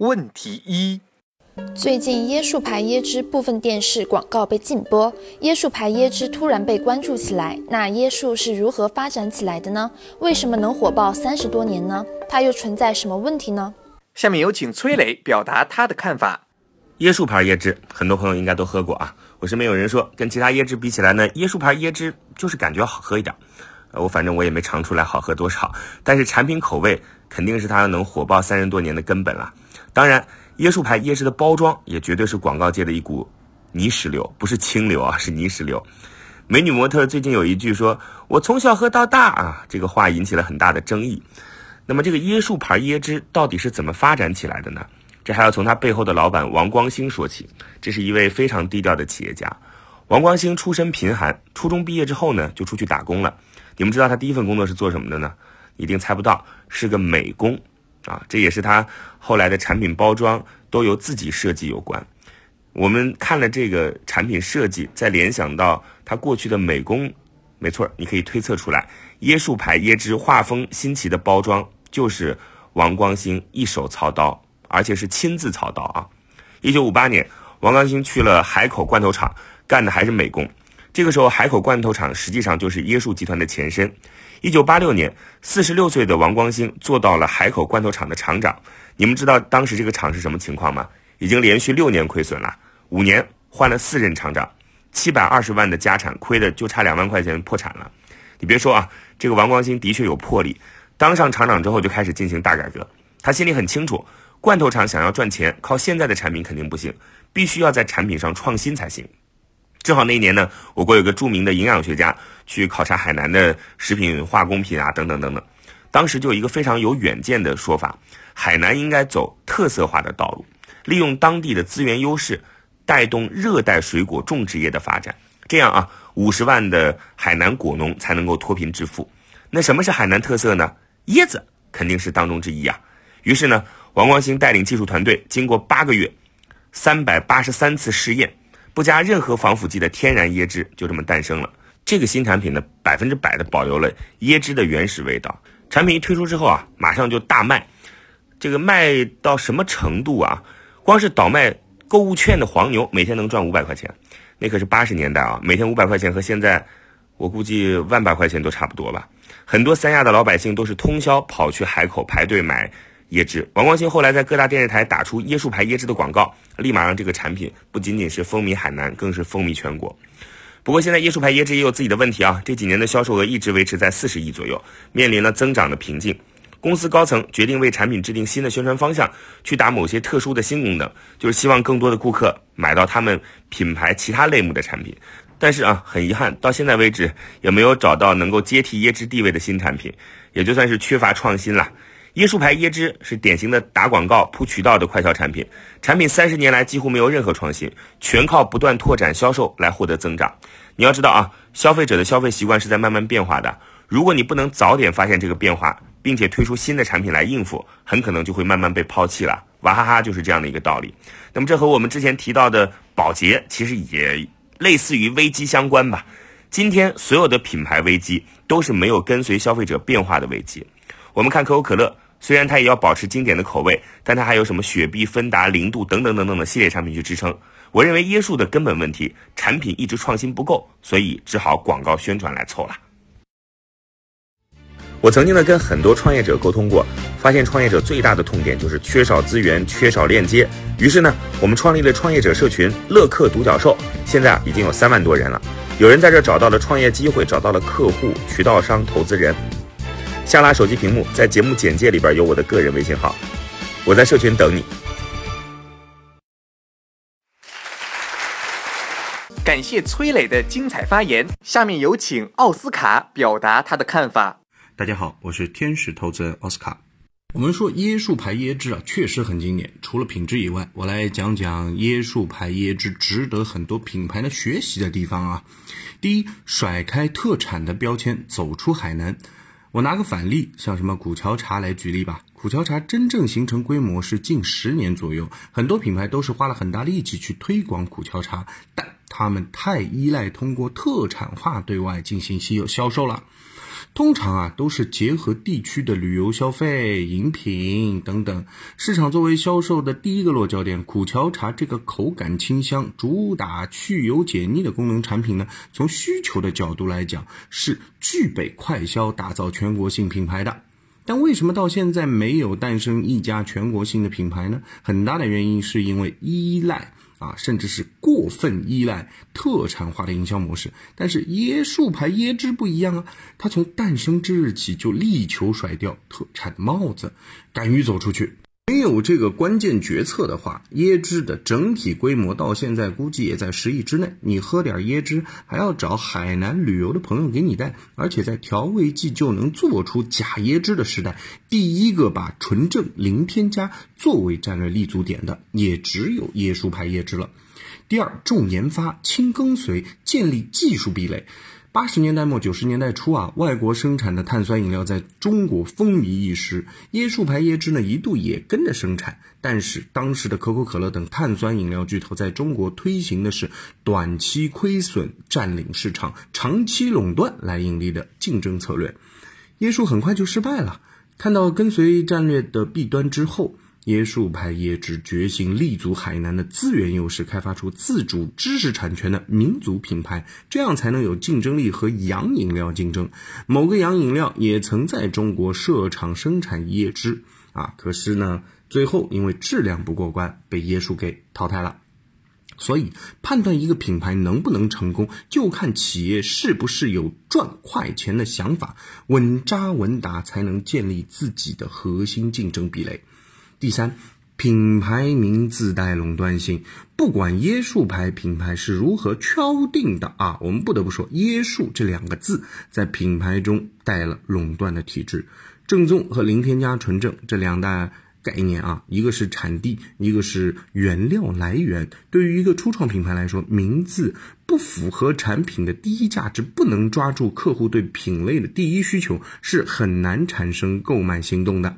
问题一。最近椰树牌椰汁部分电视广告被禁播，椰树牌椰汁突然被关注起来。那椰树是如何发展起来的呢？为什么能火爆三十多年呢？它又存在什么问题呢？下面有请崔磊表达他的看法。椰树牌椰汁，很多朋友应该都喝过啊。我身边有人说，跟其他椰汁比起来呢，椰树牌椰汁就是感觉好喝一点。呃，我反正我也没尝出来好喝多少，但是产品口味。肯定是它能火爆三十多年的根本了。当然，椰树牌椰汁的包装也绝对是广告界的一股泥石流，不是清流啊，是泥石流。美女模特最近有一句说：“我从小喝到大啊”，这个话引起了很大的争议。那么，这个椰树牌椰汁到底是怎么发展起来的呢？这还要从它背后的老板王光兴说起。这是一位非常低调的企业家。王光兴出身贫寒，初中毕业之后呢，就出去打工了。你们知道他第一份工作是做什么的呢？一定猜不到，是个美工，啊，这也是他后来的产品包装都由自己设计有关。我们看了这个产品设计，再联想到他过去的美工，没错，你可以推测出来，椰树牌椰汁画风新奇的包装就是王光兴一手操刀，而且是亲自操刀啊。一九五八年，王光兴去了海口罐头厂，干的还是美工。这个时候，海口罐头厂实际上就是椰树集团的前身。一九八六年，四十六岁的王光兴做到了海口罐头厂的厂长。你们知道当时这个厂是什么情况吗？已经连续六年亏损了，五年换了四任厂长，七百二十万的家产亏的就差两万块钱破产了。你别说啊，这个王光兴的确有魄力。当上厂长之后就开始进行大改革。他心里很清楚，罐头厂想要赚钱，靠现在的产品肯定不行，必须要在产品上创新才行。正好那一年呢，我国有个著名的营养学家去考察海南的食品化工品啊，等等等等。当时就有一个非常有远见的说法：海南应该走特色化的道路，利用当地的资源优势，带动热带水果种植业的发展。这样啊，五十万的海南果农才能够脱贫致富。那什么是海南特色呢？椰子肯定是当中之一啊。于是呢，王光兴带领技术团队，经过八个月，三百八十三次试验。不加任何防腐剂的天然椰汁就这么诞生了。这个新产品呢，百分之百的保留了椰汁的原始味道。产品一推出之后啊，马上就大卖。这个卖到什么程度啊？光是倒卖购物券的黄牛，每天能赚五百块钱。那可是八十年代啊，每天五百块钱和现在，我估计万把块钱都差不多吧。很多三亚的老百姓都是通宵跑去海口排队买。椰汁，王光兴后来在各大电视台打出椰树牌椰汁的广告，立马让这个产品不仅仅是风靡海南，更是风靡全国。不过现在椰树牌椰汁也有自己的问题啊，这几年的销售额一直维持在四十亿左右，面临了增长的瓶颈。公司高层决定为产品制定新的宣传方向，去打某些特殊的新功能，就是希望更多的顾客买到他们品牌其他类目的产品。但是啊，很遗憾，到现在为止也没有找到能够接替椰汁地位的新产品，也就算是缺乏创新了。椰树牌椰汁是典型的打广告铺渠道的快销产品，产品三十年来几乎没有任何创新，全靠不断拓展销售来获得增长。你要知道啊，消费者的消费习惯是在慢慢变化的，如果你不能早点发现这个变化，并且推出新的产品来应付，很可能就会慢慢被抛弃了。娃哈哈就是这样的一个道理。那么这和我们之前提到的保洁其实也类似于危机相关吧。今天所有的品牌危机都是没有跟随消费者变化的危机。我们看可口可乐，虽然它也要保持经典的口味，但它还有什么雪碧、芬达、零度等等等等的系列产品去支撑。我认为椰树的根本问题，产品一直创新不够，所以只好广告宣传来凑了。我曾经呢跟很多创业者沟通过，发现创业者最大的痛点就是缺少资源、缺少链接。于是呢，我们创立了创业者社群“乐客独角兽”，现在啊已经有三万多人了。有人在这找到了创业机会，找到了客户、渠道商、投资人。下拉手机屏幕，在节目简介里边有我的个人微信号，我在社群等你。感谢崔磊的精彩发言，下面有请奥斯卡表达他的看法。大家好，我是天使投资人奥斯卡。我们说椰树牌椰汁啊，确实很经典。除了品质以外，我来讲讲椰树牌椰汁值得很多品牌的学习的地方啊。第一，甩开特产的标签，走出海南。我拿个反例，像什么苦荞茶来举例吧。苦荞茶真正形成规模是近十年左右，很多品牌都是花了很大力气去推广苦荞茶，但他们太依赖通过特产化对外进行稀有销售了。通常啊，都是结合地区的旅游消费、饮品等等市场作为销售的第一个落脚点。苦荞茶这个口感清香、主打去油解腻的功能产品呢，从需求的角度来讲，是具备快销、打造全国性品牌的。但为什么到现在没有诞生一家全国性的品牌呢？很大的原因是因为依赖。啊，甚至是过分依赖特产化的营销模式。但是椰树牌椰汁不一样啊，它从诞生之日起就力求甩掉特产帽子，敢于走出去。没有这个关键决策的话，椰汁的整体规模到现在估计也在十亿之内。你喝点椰汁，还要找海南旅游的朋友给你带，而且在调味剂就能做出假椰汁的时代，第一个把纯正零添加作为战略立足点的，也只有椰树牌椰汁了。第二，重研发，轻跟随，建立技术壁垒。八十年代末九十年代初啊，外国生产的碳酸饮料在中国风靡一时，椰树牌椰汁呢一度也跟着生产。但是当时的可口可乐等碳酸饮料巨头在中国推行的是短期亏损占领市场、长期垄断来盈利的竞争策略，椰树很快就失败了。看到跟随战略的弊端之后。椰树牌椰汁决心立足海南的资源优势，开发出自主知识产权的民族品牌，这样才能有竞争力和洋饮料竞争。某个洋饮料也曾在中国设厂生产椰汁啊，可是呢，最后因为质量不过关，被椰树给淘汰了。所以，判断一个品牌能不能成功，就看企业是不是有赚快钱的想法，稳扎稳打，才能建立自己的核心竞争壁垒。第三，品牌名自带垄断性，不管椰树牌品牌是如何敲定的啊，我们不得不说，椰树这两个字在品牌中带了垄断的体质。正宗和零添加纯正这两大概念啊，一个是产地，一个是原料来源。对于一个初创品牌来说，名字不符合产品的第一价值，不能抓住客户对品类的第一需求，是很难产生购买行动的。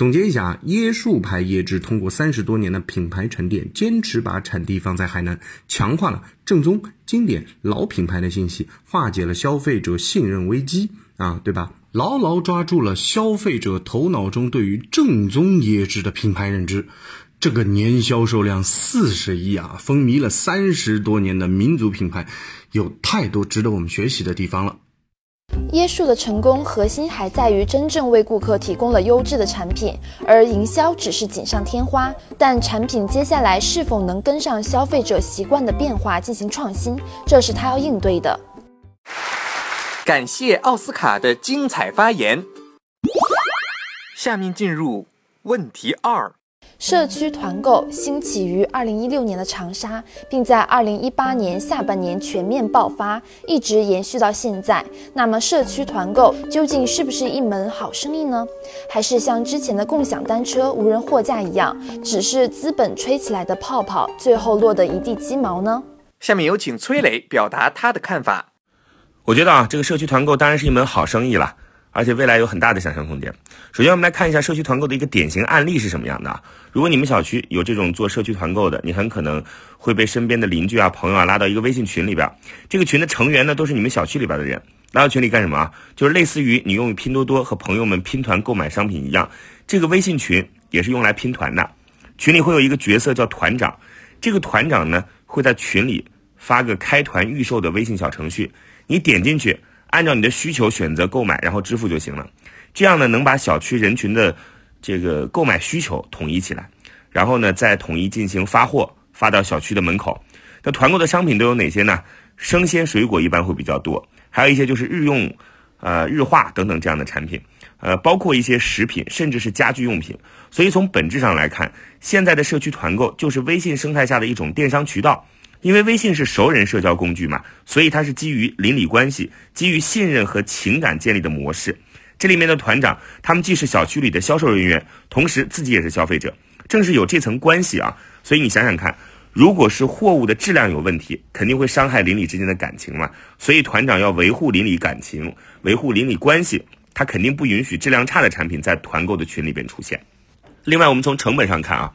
总结一下，椰树牌椰汁通过三十多年的品牌沉淀，坚持把产地放在海南，强化了正宗、经典、老品牌的信息，化解了消费者信任危机啊，对吧？牢牢抓住了消费者头脑中对于正宗椰汁的品牌认知。这个年销售量四十亿啊，风靡了三十多年的民族品牌，有太多值得我们学习的地方了。椰树的成功核心还在于真正为顾客提供了优质的产品，而营销只是锦上添花。但产品接下来是否能跟上消费者习惯的变化进行创新，这是他要应对的。感谢奥斯卡的精彩发言。下面进入问题二。社区团购兴起于二零一六年的长沙，并在二零一八年下半年全面爆发，一直延续到现在。那么，社区团购究竟是不是一门好生意呢？还是像之前的共享单车、无人货架一样，只是资本吹起来的泡泡，最后落得一地鸡毛呢？下面有请崔磊表达他的看法。我觉得啊，这个社区团购当然是一门好生意了。而且未来有很大的想象空间。首先，我们来看一下社区团购的一个典型案例是什么样的啊。如果你们小区有这种做社区团购的，你很可能会被身边的邻居啊、朋友啊拉到一个微信群里边。这个群的成员呢，都是你们小区里边的人。拉到群里干什么啊？就是类似于你用拼多多和朋友们拼团购买商品一样，这个微信群也是用来拼团的。群里会有一个角色叫团长，这个团长呢会在群里发个开团预售的微信小程序，你点进去。按照你的需求选择购买，然后支付就行了。这样呢，能把小区人群的这个购买需求统一起来，然后呢，再统一进行发货，发到小区的门口。那团购的商品都有哪些呢？生鲜水果一般会比较多，还有一些就是日用、呃日化等等这样的产品，呃，包括一些食品，甚至是家居用品。所以从本质上来看，现在的社区团购就是微信生态下的一种电商渠道。因为微信是熟人社交工具嘛，所以它是基于邻里关系、基于信任和情感建立的模式。这里面的团长，他们既是小区里的销售人员，同时自己也是消费者。正是有这层关系啊，所以你想想看，如果是货物的质量有问题，肯定会伤害邻里之间的感情嘛。所以团长要维护邻里感情，维护邻里关系，他肯定不允许质量差的产品在团购的群里边出现。另外，我们从成本上看啊，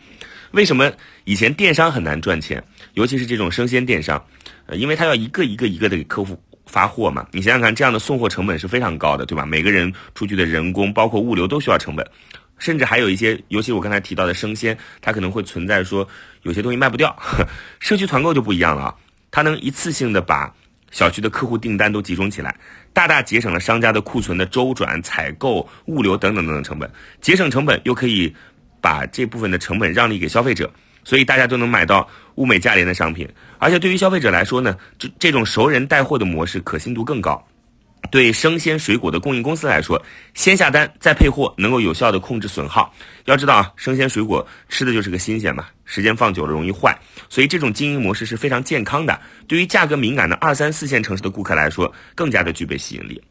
为什么以前电商很难赚钱，尤其是这种生鲜电商，呃，因为它要一个一个一个的给客户。发货嘛，你想想看，这样的送货成本是非常高的，对吧？每个人出去的人工，包括物流都需要成本，甚至还有一些，尤其我刚才提到的生鲜，它可能会存在说有些东西卖不掉。社区团购就不一样了啊，它能一次性的把小区的客户订单都集中起来，大大节省了商家的库存的周转、采购、物流等等等等成本，节省成本又可以把这部分的成本让利给消费者。所以大家都能买到物美价廉的商品，而且对于消费者来说呢，这这种熟人带货的模式可信度更高。对生鲜水果的供应公司来说，先下单再配货，能够有效的控制损耗。要知道啊，生鲜水果吃的就是个新鲜嘛，时间放久了容易坏，所以这种经营模式是非常健康的。对于价格敏感的二三四线城市的顾客来说，更加的具备吸引力。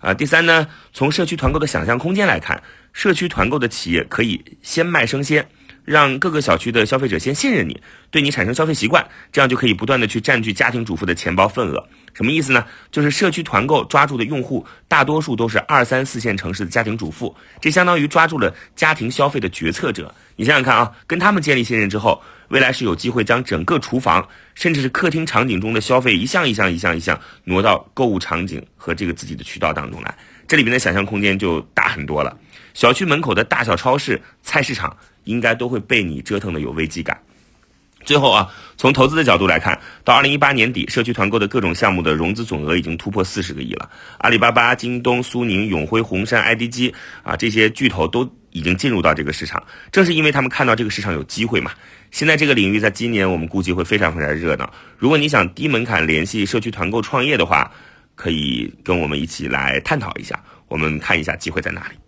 啊，第三呢，从社区团购的想象空间来看，社区团购的企业可以先卖生鲜。让各个小区的消费者先信任你，对你产生消费习惯，这样就可以不断的去占据家庭主妇的钱包份额。什么意思呢？就是社区团购抓住的用户大多数都是二三四线城市的家庭主妇，这相当于抓住了家庭消费的决策者。你想想看啊，跟他们建立信任之后，未来是有机会将整个厨房甚至是客厅场景中的消费一项一项一项一项挪到购物场景和这个自己的渠道当中来，这里面的想象空间就大很多了。小区门口的大小超市、菜市场。应该都会被你折腾的有危机感。最后啊，从投资的角度来看，到二零一八年底，社区团购的各种项目的融资总额已经突破四十个亿了。阿里巴巴、京东、苏宁、永辉、红杉、IDG 啊，这些巨头都已经进入到这个市场，正是因为他们看到这个市场有机会嘛。现在这个领域在今年我们估计会非常非常热闹。如果你想低门槛联系社区团购创业的话，可以跟我们一起来探讨一下，我们看一下机会在哪里。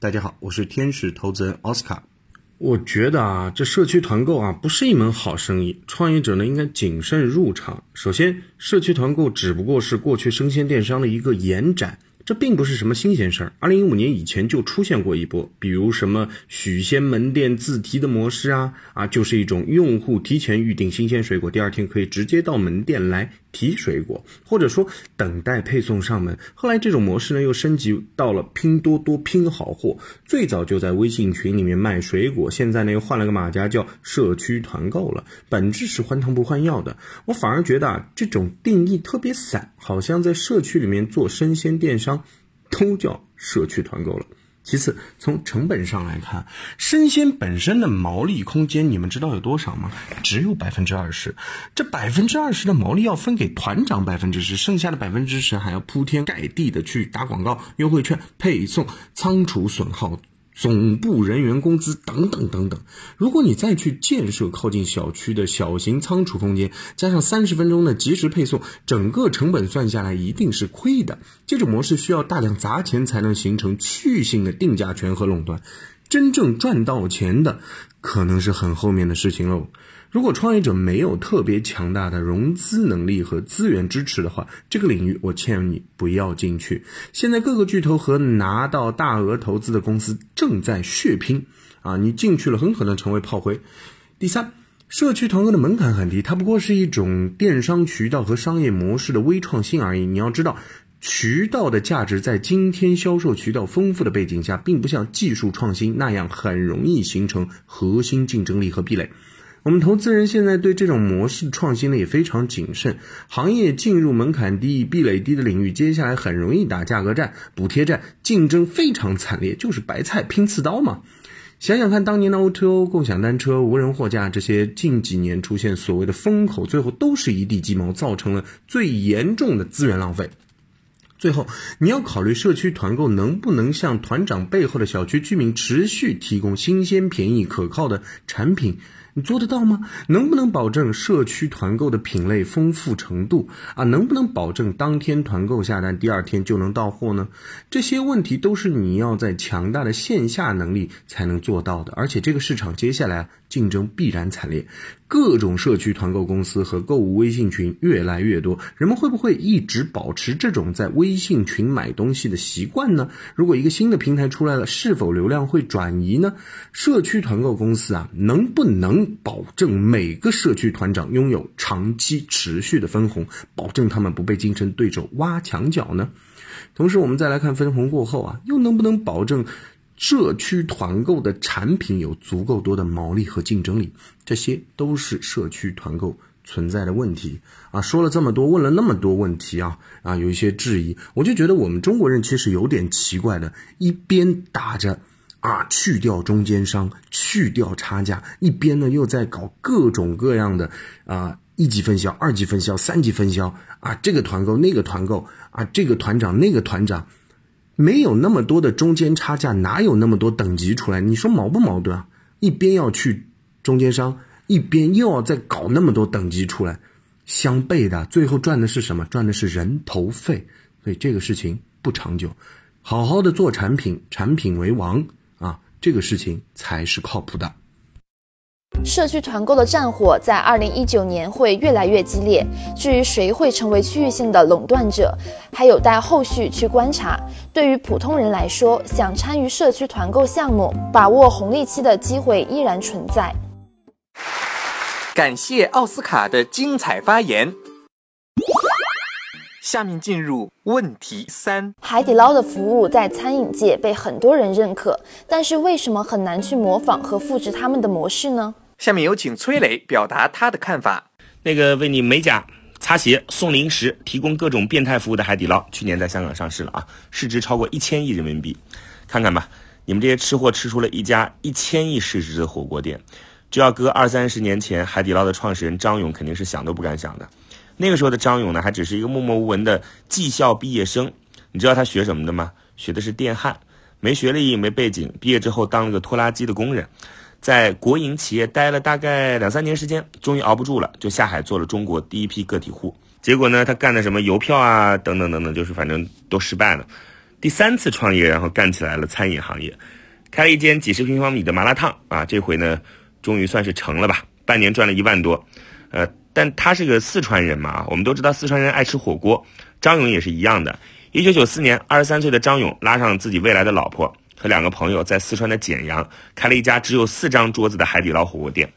大家好，我是天使投资人奥斯卡。我觉得啊，这社区团购啊不是一门好生意，创业者呢应该谨慎入场。首先，社区团购只不过是过去生鲜电商的一个延展。这并不是什么新鲜事儿，二零一五年以前就出现过一波，比如什么许仙门店自提的模式啊，啊，就是一种用户提前预定新鲜水果，第二天可以直接到门店来提水果，或者说等待配送上门。后来这种模式呢又升级到了拼多多拼好货，最早就在微信群里面卖水果，现在呢又换了个马甲叫社区团购了，本质是换汤不换药的。我反而觉得啊，这种定义特别散，好像在社区里面做生鲜电商。都叫社区团购了。其次，从成本上来看，生鲜本身的毛利空间，你们知道有多少吗？只有百分之二十。这百分之二十的毛利要分给团长百分之十，剩下的百分之十还要铺天盖地的去打广告、优惠券、配送、仓储损耗。总部人员工资等等等等，如果你再去建设靠近小区的小型仓储空间，加上三十分钟的及时配送，整个成本算下来一定是亏的。这种模式需要大量砸钱才能形成区域性的定价权和垄断，真正赚到钱的可能是很后面的事情喽。如果创业者没有特别强大的融资能力和资源支持的话，这个领域我劝你不要进去。现在各个巨头和拿到大额投资的公司正在血拼，啊，你进去了很可能成为炮灰。第三，社区团购的门槛很低，它不过是一种电商渠道和商业模式的微创新而已。你要知道，渠道的价值在今天销售渠道丰富的背景下，并不像技术创新那样很容易形成核心竞争力和壁垒。我们投资人现在对这种模式创新呢也非常谨慎。行业进入门槛低、壁垒低的领域，接下来很容易打价格战、补贴战，竞争非常惨烈，就是白菜拼刺刀嘛。想想看，当年的 O2O、共享单车、无人货架这些近几年出现所谓的风口，最后都是一地鸡毛，造成了最严重的资源浪费。最后，你要考虑社区团购能不能向团长背后的小区居民持续提供新鲜、便宜、可靠的产品。你做得到吗？能不能保证社区团购的品类丰富程度啊？能不能保证当天团购下单，第二天就能到货呢？这些问题都是你要在强大的线下能力才能做到的。而且这个市场接下来竞争必然惨烈，各种社区团购公司和购物微信群越来越多，人们会不会一直保持这种在微信群买东西的习惯呢？如果一个新的平台出来了，是否流量会转移呢？社区团购公司啊，能不能？保证每个社区团长拥有长期持续的分红，保证他们不被竞争对手挖墙脚呢？同时，我们再来看分红过后啊，又能不能保证社区团购的产品有足够多的毛利和竞争力？这些都是社区团购存在的问题啊！说了这么多，问了那么多问题啊啊，有一些质疑，我就觉得我们中国人其实有点奇怪的，一边打着。啊，去掉中间商，去掉差价，一边呢又在搞各种各样的啊一级分销、二级分销、三级分销啊，这个团购那个团购啊，这个团长那个团长，没有那么多的中间差价，哪有那么多等级出来？你说矛不矛盾啊？一边要去中间商，一边又要再搞那么多等级出来，相悖的，最后赚的是什么？赚的是人头费，所以这个事情不长久。好好的做产品，产品为王啊。这个事情才是靠谱的。社区团购的战火在二零一九年会越来越激烈，至于谁会成为区域性的垄断者，还有待后续去观察。对于普通人来说，想参与社区团购项目，把握红利期的机会依然存在。感谢奥斯卡的精彩发言。下面进入问题三：海底捞的服务在餐饮界被很多人认可，但是为什么很难去模仿和复制他们的模式呢？下面有请崔磊表达他的看法。那个为你美甲、擦鞋、送零食、提供各种变态服务的海底捞，去年在香港上市了啊，市值超过一千亿人民币。看看吧，你们这些吃货吃出了一家一千亿市值的火锅店，这要搁二三十年前，海底捞的创始人张勇肯定是想都不敢想的。那个时候的张勇呢，还只是一个默默无闻的技校毕业生。你知道他学什么的吗？学的是电焊，没学历，没背景。毕业之后当了个拖拉机的工人，在国营企业待了大概两三年时间，终于熬不住了，就下海做了中国第一批个体户。结果呢，他干的什么邮票啊，等等等等，就是反正都失败了。第三次创业，然后干起来了餐饮行业，开了一间几十平方米的麻辣烫啊，这回呢，终于算是成了吧，半年赚了一万多，呃。但他是个四川人嘛，我们都知道四川人爱吃火锅，张勇也是一样的。一九九四年，二十三岁的张勇拉上自己未来的老婆和两个朋友，在四川的简阳开了一家只有四张桌子的海底捞火锅店。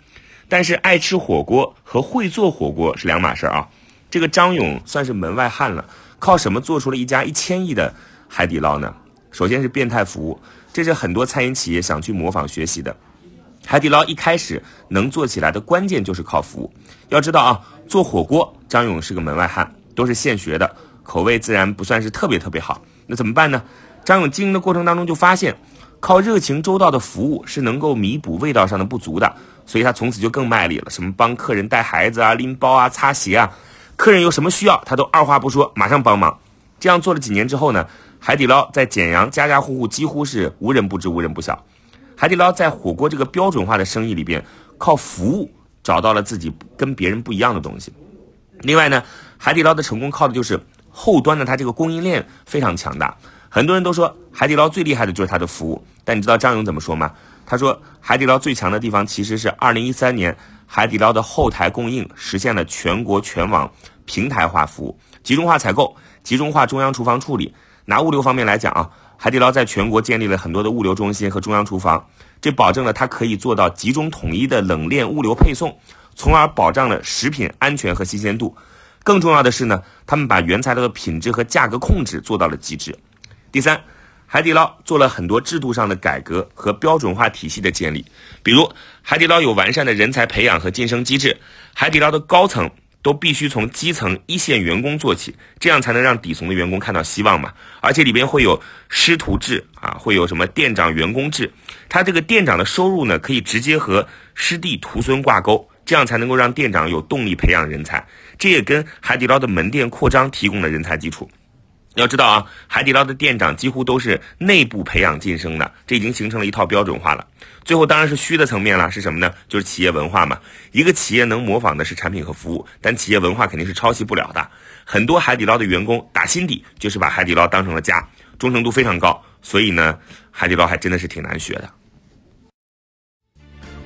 但是爱吃火锅和会做火锅是两码事儿啊。这个张勇算是门外汉了，靠什么做出了一家一千亿的海底捞呢？首先是变态服务，这是很多餐饮企业想去模仿学习的。海底捞一开始能做起来的关键就是靠服务。要知道啊，做火锅，张勇是个门外汉，都是现学的，口味自然不算是特别特别好。那怎么办呢？张勇经营的过程当中就发现，靠热情周到的服务是能够弥补味道上的不足的，所以他从此就更卖力了，什么帮客人带孩子啊、拎包啊、擦鞋啊，客人有什么需要，他都二话不说，马上帮忙。这样做了几年之后呢，海底捞在简阳家家户户几乎是无人不知、无人不晓。海底捞在火锅这个标准化的生意里边，靠服务找到了自己跟别人不一样的东西。另外呢，海底捞的成功靠的就是后端的它这个供应链非常强大。很多人都说海底捞最厉害的就是它的服务，但你知道张勇怎么说吗？他说海底捞最强的地方其实是2013年海底捞的后台供应实现了全国全网平台化服务，集中化采购，集中化中央厨房处理。拿物流方面来讲啊。海底捞在全国建立了很多的物流中心和中央厨房，这保证了它可以做到集中统一的冷链物流配送，从而保障了食品安全和新鲜度。更重要的是呢，他们把原材料的品质和价格控制做到了极致。第三，海底捞做了很多制度上的改革和标准化体系的建立，比如海底捞有完善的人才培养和晋升机制，海底捞的高层。都必须从基层一线员工做起，这样才能让底层的员工看到希望嘛。而且里边会有师徒制啊，会有什么店长员工制，他这个店长的收入呢，可以直接和师弟徒孙挂钩，这样才能够让店长有动力培养人才。这也跟海底捞的门店扩张提供了人才基础。要知道啊，海底捞的店长几乎都是内部培养晋升的，这已经形成了一套标准化了。最后当然是虚的层面了，是什么呢？就是企业文化嘛。一个企业能模仿的是产品和服务，但企业文化肯定是抄袭不了的。很多海底捞的员工打心底就是把海底捞当成了家，忠诚度非常高。所以呢，海底捞还真的是挺难学的。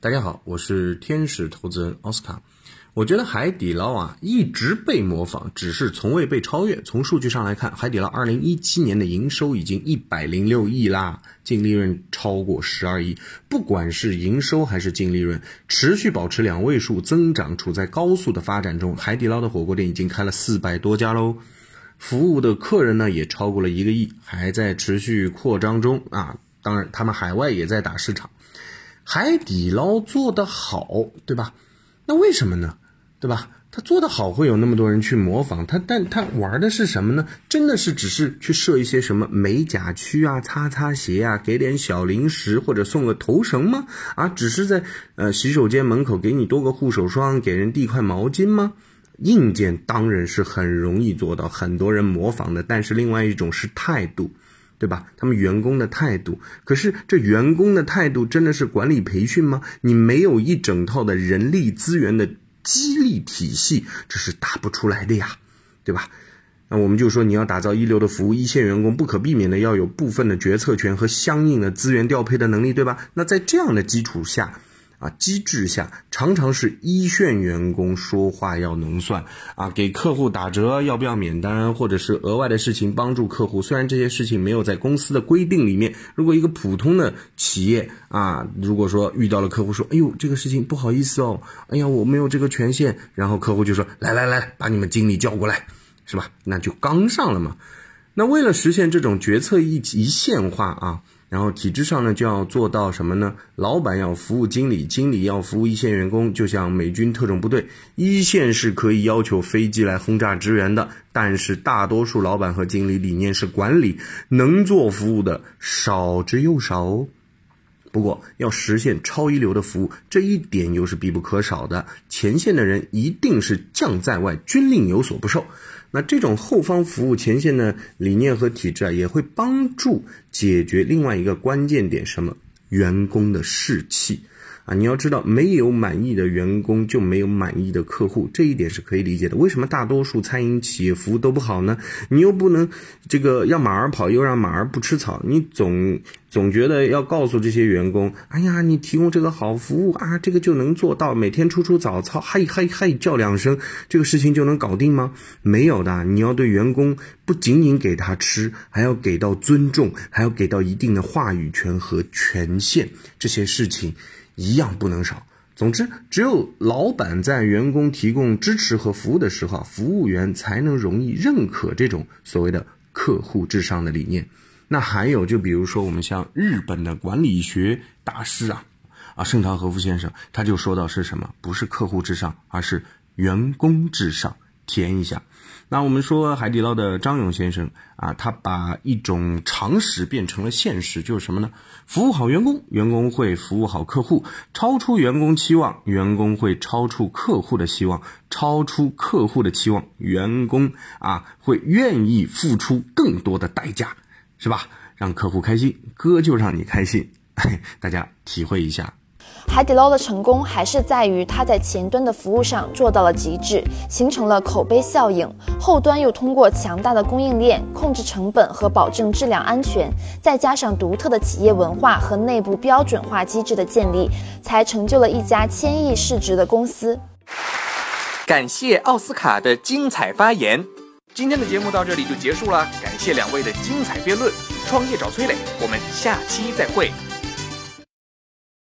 大家好，我是天使投资人奥斯卡。我觉得海底捞啊一直被模仿，只是从未被超越。从数据上来看，海底捞二零一七年的营收已经一百零六亿啦，净利润超过十二亿。不管是营收还是净利润，持续保持两位数增长，处在高速的发展中。海底捞的火锅店已经开了四百多家喽，服务的客人呢也超过了一个亿，还在持续扩张中啊。当然，他们海外也在打市场。海底捞做得好，对吧？那为什么呢？对吧？他做得好，会有那么多人去模仿他，但他玩的是什么呢？真的是只是去设一些什么美甲区啊、擦擦鞋啊，给点小零食或者送个头绳吗？啊，只是在呃洗手间门口给你多个护手霜，给人递块毛巾吗？硬件当然是很容易做到，很多人模仿的，但是另外一种是态度。对吧？他们员工的态度，可是这员工的态度真的是管理培训吗？你没有一整套的人力资源的激励体系，这是打不出来的呀，对吧？那我们就说，你要打造一流的服务，一线员工不可避免的要有部分的决策权和相应的资源调配的能力，对吧？那在这样的基础下。啊，机制下常常是一线员工说话要能算啊，给客户打折要不要免单，或者是额外的事情帮助客户。虽然这些事情没有在公司的规定里面，如果一个普通的企业啊，如果说遇到了客户说，哎呦，这个事情不好意思哦，哎呀，我没有这个权限，然后客户就说，来来来，把你们经理叫过来，是吧？那就刚上了嘛。那为了实现这种决策一一线化啊。然后体制上呢，就要做到什么呢？老板要服务经理，经理要服务一线员工。就像美军特种部队，一线是可以要求飞机来轰炸支援的，但是大多数老板和经理理念是管理，能做服务的少之又少哦。不过要实现超一流的服务，这一点又是必不可少的。前线的人一定是将在外，军令有所不受。那这种后方服务前线的理念和体制啊，也会帮助解决另外一个关键点，什么？员工的士气。啊，你要知道，没有满意的员工就没有满意的客户，这一点是可以理解的。为什么大多数餐饮企业服务都不好呢？你又不能这个让马儿跑，又让马儿不吃草，你总总觉得要告诉这些员工，哎呀，你提供这个好服务啊，这个就能做到，每天出出早操，嘿嘿嘿叫两声，这个事情就能搞定吗？没有的，你要对员工不仅仅给他吃，还要给到尊重，还要给到一定的话语权和权限，这些事情。一样不能少。总之，只有老板在员工提供支持和服务的时候，服务员才能容易认可这种所谓的客户至上的理念。那还有，就比如说我们像日本的管理学大师啊，啊盛唐和夫先生，他就说到是什么？不是客户至上，而是员工至上。填一下。那我们说海底捞的张勇先生啊，他把一种常识变成了现实，就是什么呢？服务好员工，员工会服务好客户；超出员工期望，员工会超出客户的期望；超出客户的期望，员工啊会愿意付出更多的代价，是吧？让客户开心，哥就让你开心。大家体会一下。海底捞的成功还是在于它在前端的服务上做到了极致，形成了口碑效应；后端又通过强大的供应链控制成本和保证质量安全，再加上独特的企业文化和内部标准化机制的建立，才成就了一家千亿市值的公司。感谢奥斯卡的精彩发言，今天的节目到这里就结束了。感谢两位的精彩辩论，创业找崔磊，我们下期再会。